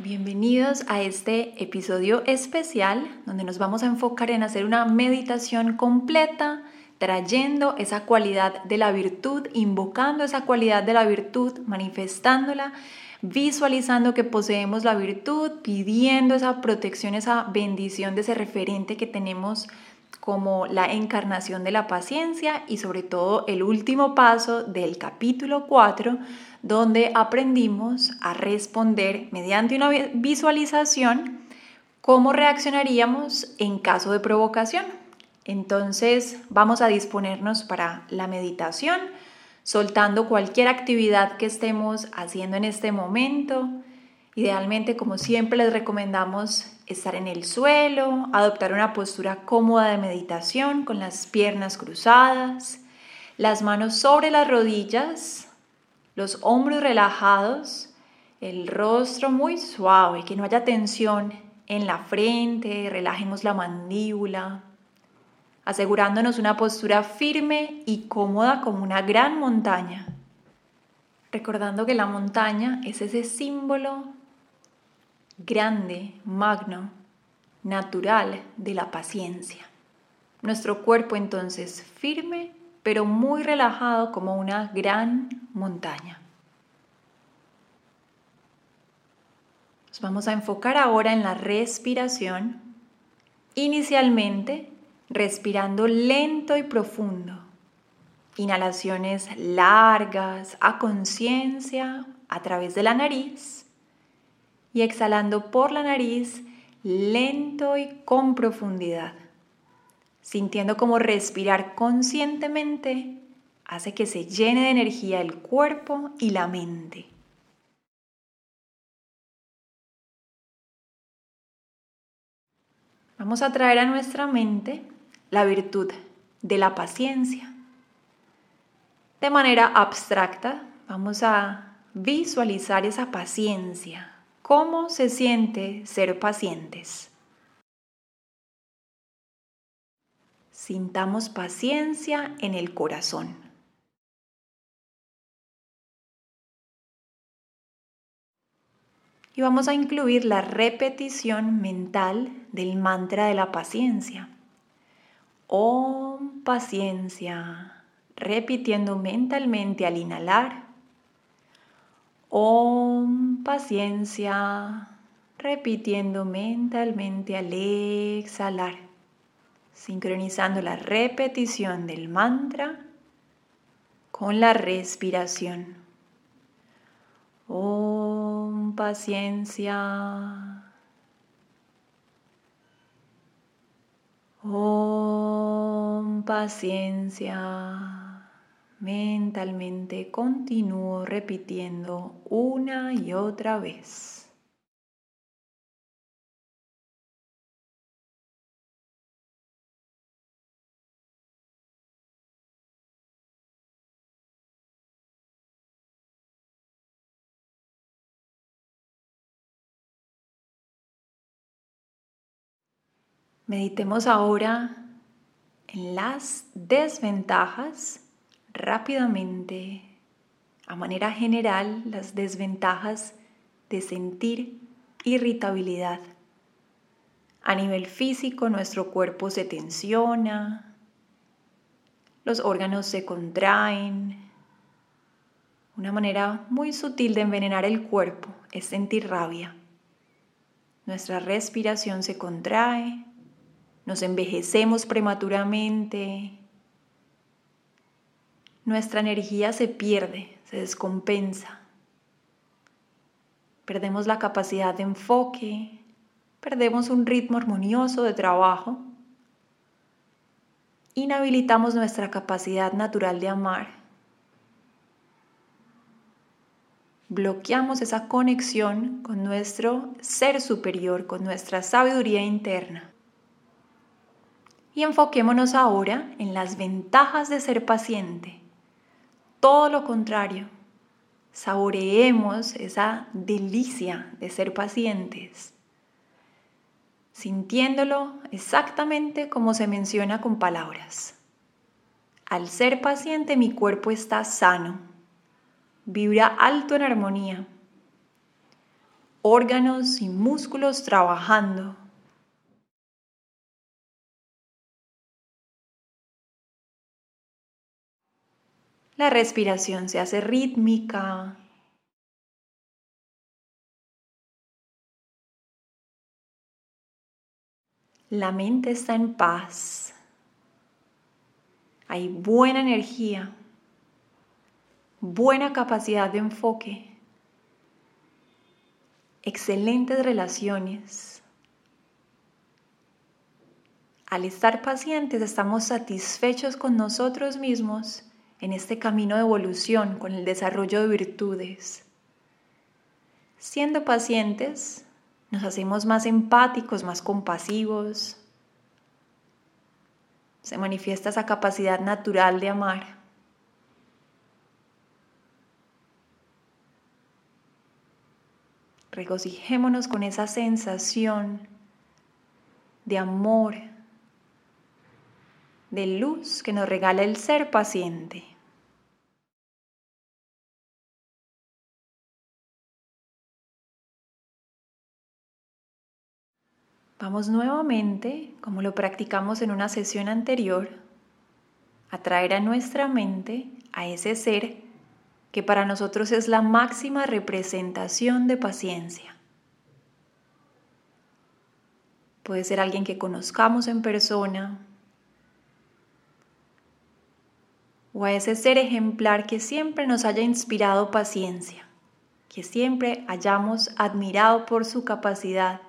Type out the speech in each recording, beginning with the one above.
Bienvenidos a este episodio especial donde nos vamos a enfocar en hacer una meditación completa, trayendo esa cualidad de la virtud, invocando esa cualidad de la virtud, manifestándola, visualizando que poseemos la virtud, pidiendo esa protección, esa bendición de ese referente que tenemos como la encarnación de la paciencia y sobre todo el último paso del capítulo 4 donde aprendimos a responder mediante una visualización cómo reaccionaríamos en caso de provocación. Entonces vamos a disponernos para la meditación, soltando cualquier actividad que estemos haciendo en este momento. Idealmente, como siempre, les recomendamos estar en el suelo, adoptar una postura cómoda de meditación con las piernas cruzadas, las manos sobre las rodillas, los hombros relajados, el rostro muy suave, que no haya tensión en la frente, relajemos la mandíbula, asegurándonos una postura firme y cómoda como una gran montaña. Recordando que la montaña es ese símbolo grande, magno, natural de la paciencia. Nuestro cuerpo entonces firme pero muy relajado como una gran montaña. Nos vamos a enfocar ahora en la respiración, inicialmente respirando lento y profundo. Inhalaciones largas a conciencia a través de la nariz y exhalando por la nariz lento y con profundidad sintiendo como respirar conscientemente hace que se llene de energía el cuerpo y la mente. Vamos a traer a nuestra mente la virtud de la paciencia. De manera abstracta, vamos a visualizar esa paciencia. ¿Cómo se siente ser pacientes? Sintamos paciencia en el corazón. Y vamos a incluir la repetición mental del mantra de la paciencia. Om paciencia, repitiendo mentalmente al inhalar. Om paciencia, repitiendo mentalmente al exhalar sincronizando la repetición del mantra con la respiración. Om paciencia. Om paciencia. Mentalmente continúo repitiendo una y otra vez. Meditemos ahora en las desventajas rápidamente, a manera general, las desventajas de sentir irritabilidad. A nivel físico, nuestro cuerpo se tensiona, los órganos se contraen. Una manera muy sutil de envenenar el cuerpo es sentir rabia. Nuestra respiración se contrae, nos envejecemos prematuramente, nuestra energía se pierde, se descompensa, perdemos la capacidad de enfoque, perdemos un ritmo armonioso de trabajo, inhabilitamos nuestra capacidad natural de amar, bloqueamos esa conexión con nuestro ser superior, con nuestra sabiduría interna. Y enfoquémonos ahora en las ventajas de ser paciente. Todo lo contrario, saboreemos esa delicia de ser pacientes, sintiéndolo exactamente como se menciona con palabras. Al ser paciente mi cuerpo está sano, vibra alto en armonía, órganos y músculos trabajando La respiración se hace rítmica. La mente está en paz. Hay buena energía, buena capacidad de enfoque, excelentes relaciones. Al estar pacientes estamos satisfechos con nosotros mismos en este camino de evolución con el desarrollo de virtudes. Siendo pacientes, nos hacemos más empáticos, más compasivos. Se manifiesta esa capacidad natural de amar. Regocijémonos con esa sensación de amor, de luz que nos regala el ser paciente. Vamos nuevamente, como lo practicamos en una sesión anterior, a traer a nuestra mente a ese ser que para nosotros es la máxima representación de paciencia. Puede ser alguien que conozcamos en persona, o a ese ser ejemplar que siempre nos haya inspirado paciencia, que siempre hayamos admirado por su capacidad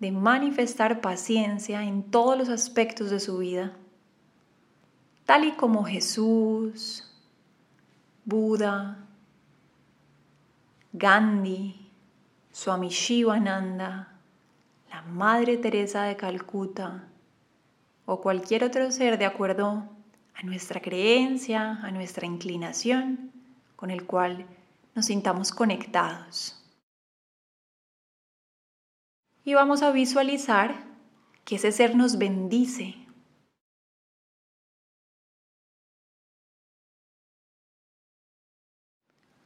de manifestar paciencia en todos los aspectos de su vida, tal y como Jesús, Buda, Gandhi, Swami Shivananda, la Madre Teresa de Calcuta o cualquier otro ser de acuerdo a nuestra creencia, a nuestra inclinación, con el cual nos sintamos conectados. Y vamos a visualizar que ese ser nos bendice.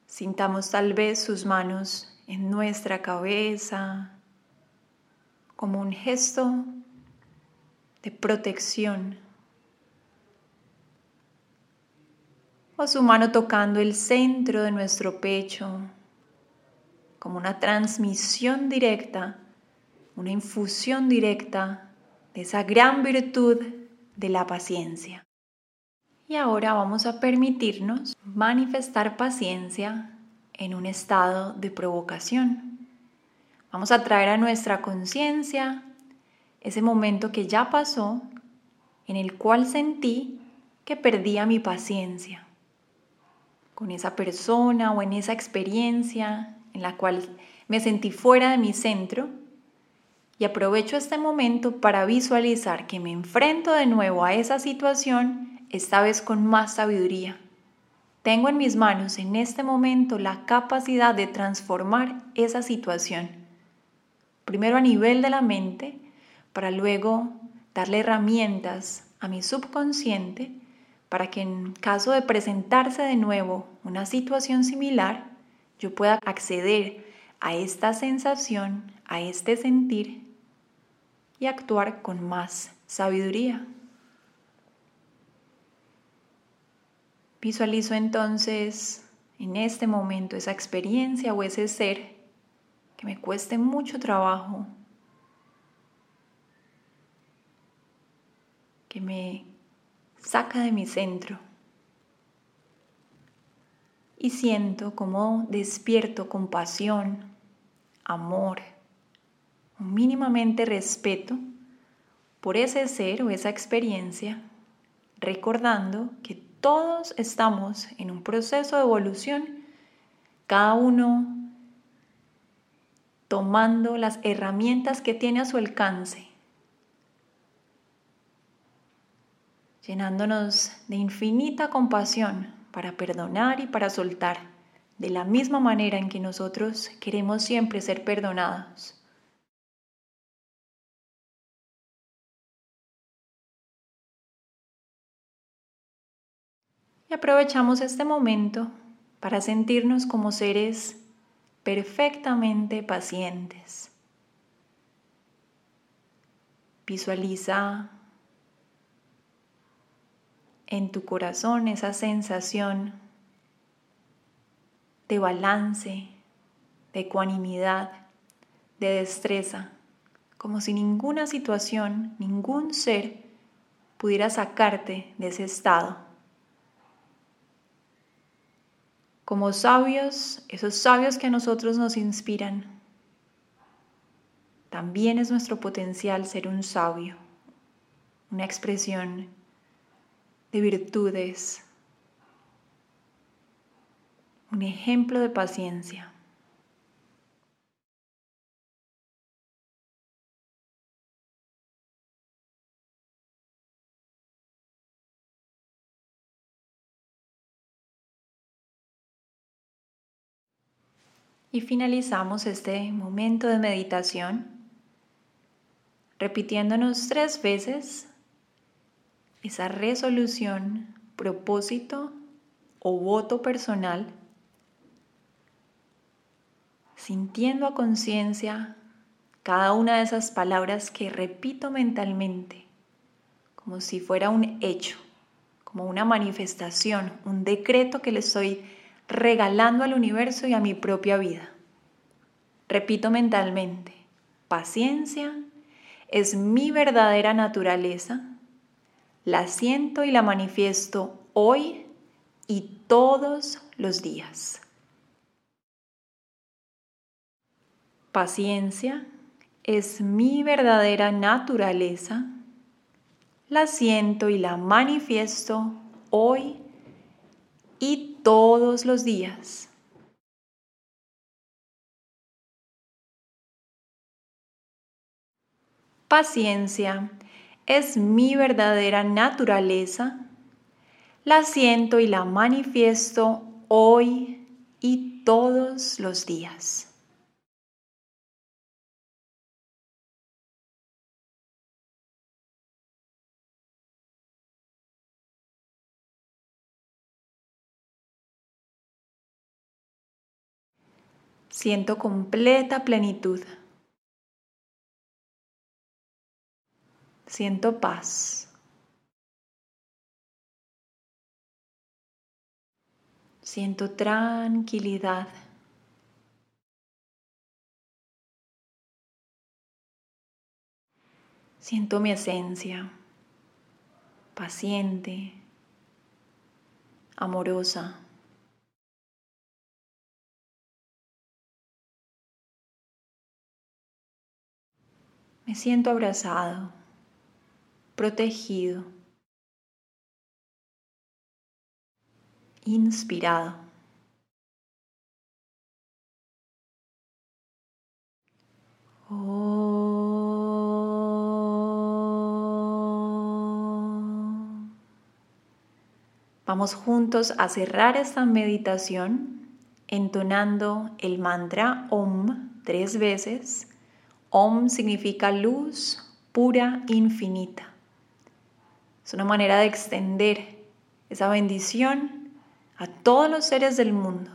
Sintamos tal vez sus manos en nuestra cabeza como un gesto de protección o su mano tocando el centro de nuestro pecho, como una transmisión directa, una infusión directa de esa gran virtud de la paciencia. Y ahora vamos a permitirnos manifestar paciencia en un estado de provocación. Vamos a traer a nuestra conciencia ese momento que ya pasó en el cual sentí que perdía mi paciencia con esa persona o en esa experiencia en la cual me sentí fuera de mi centro y aprovecho este momento para visualizar que me enfrento de nuevo a esa situación, esta vez con más sabiduría. Tengo en mis manos en este momento la capacidad de transformar esa situación. Primero a nivel de la mente, para luego darle herramientas a mi subconsciente para que en caso de presentarse de nuevo una situación similar, yo pueda acceder a esta sensación, a este sentir y actuar con más sabiduría. Visualizo entonces en este momento esa experiencia o ese ser que me cueste mucho trabajo, que me saca de mi centro. Y siento como despierto compasión, amor, mínimamente respeto por ese ser o esa experiencia, recordando que todos estamos en un proceso de evolución, cada uno tomando las herramientas que tiene a su alcance llenándonos de infinita compasión para perdonar y para soltar, de la misma manera en que nosotros queremos siempre ser perdonados. Y aprovechamos este momento para sentirnos como seres perfectamente pacientes. Visualiza en tu corazón esa sensación de balance, de ecuanimidad, de destreza, como si ninguna situación, ningún ser pudiera sacarte de ese estado. Como sabios, esos sabios que a nosotros nos inspiran, también es nuestro potencial ser un sabio, una expresión de virtudes, un ejemplo de paciencia. Y finalizamos este momento de meditación repitiéndonos tres veces esa resolución, propósito o voto personal, sintiendo a conciencia cada una de esas palabras que repito mentalmente, como si fuera un hecho, como una manifestación, un decreto que le estoy regalando al universo y a mi propia vida. Repito mentalmente, paciencia es mi verdadera naturaleza la siento y la manifiesto hoy y todos los días. Paciencia es mi verdadera naturaleza. La siento y la manifiesto hoy y todos los días. Paciencia es mi verdadera naturaleza, la siento y la manifiesto hoy y todos los días. Siento completa plenitud. Siento paz. Siento tranquilidad. Siento mi esencia, paciente, amorosa. Me siento abrazado protegido, inspirado. Vamos juntos a cerrar esta meditación entonando el mantra OM tres veces. OM significa luz pura, infinita. Es una manera de extender esa bendición a todos los seres del mundo.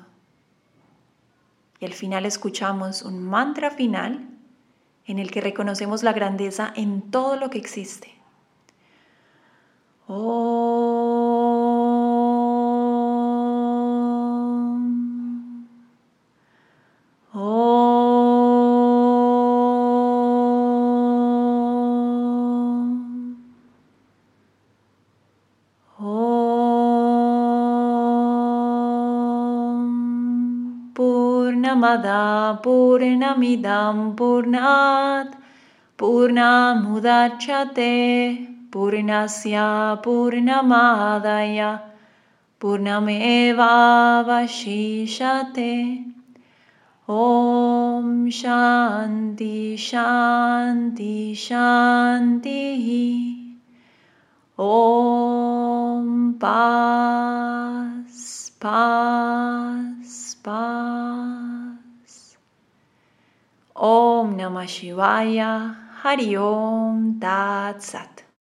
Y al final escuchamos un mantra final en el que reconocemos la grandeza en todo lo que existe. Purnamada मदा पूर्णमिदं पूर्णात् पूर्णामुदक्षते पूर्णस्य पूर्णमादय पूर्णमेवावशिषते ॐ शान्ति शान्ति शान्तिः। ॐ पास् पास् पास्। Om Namah Shivaya, Hari Om Tat Sat.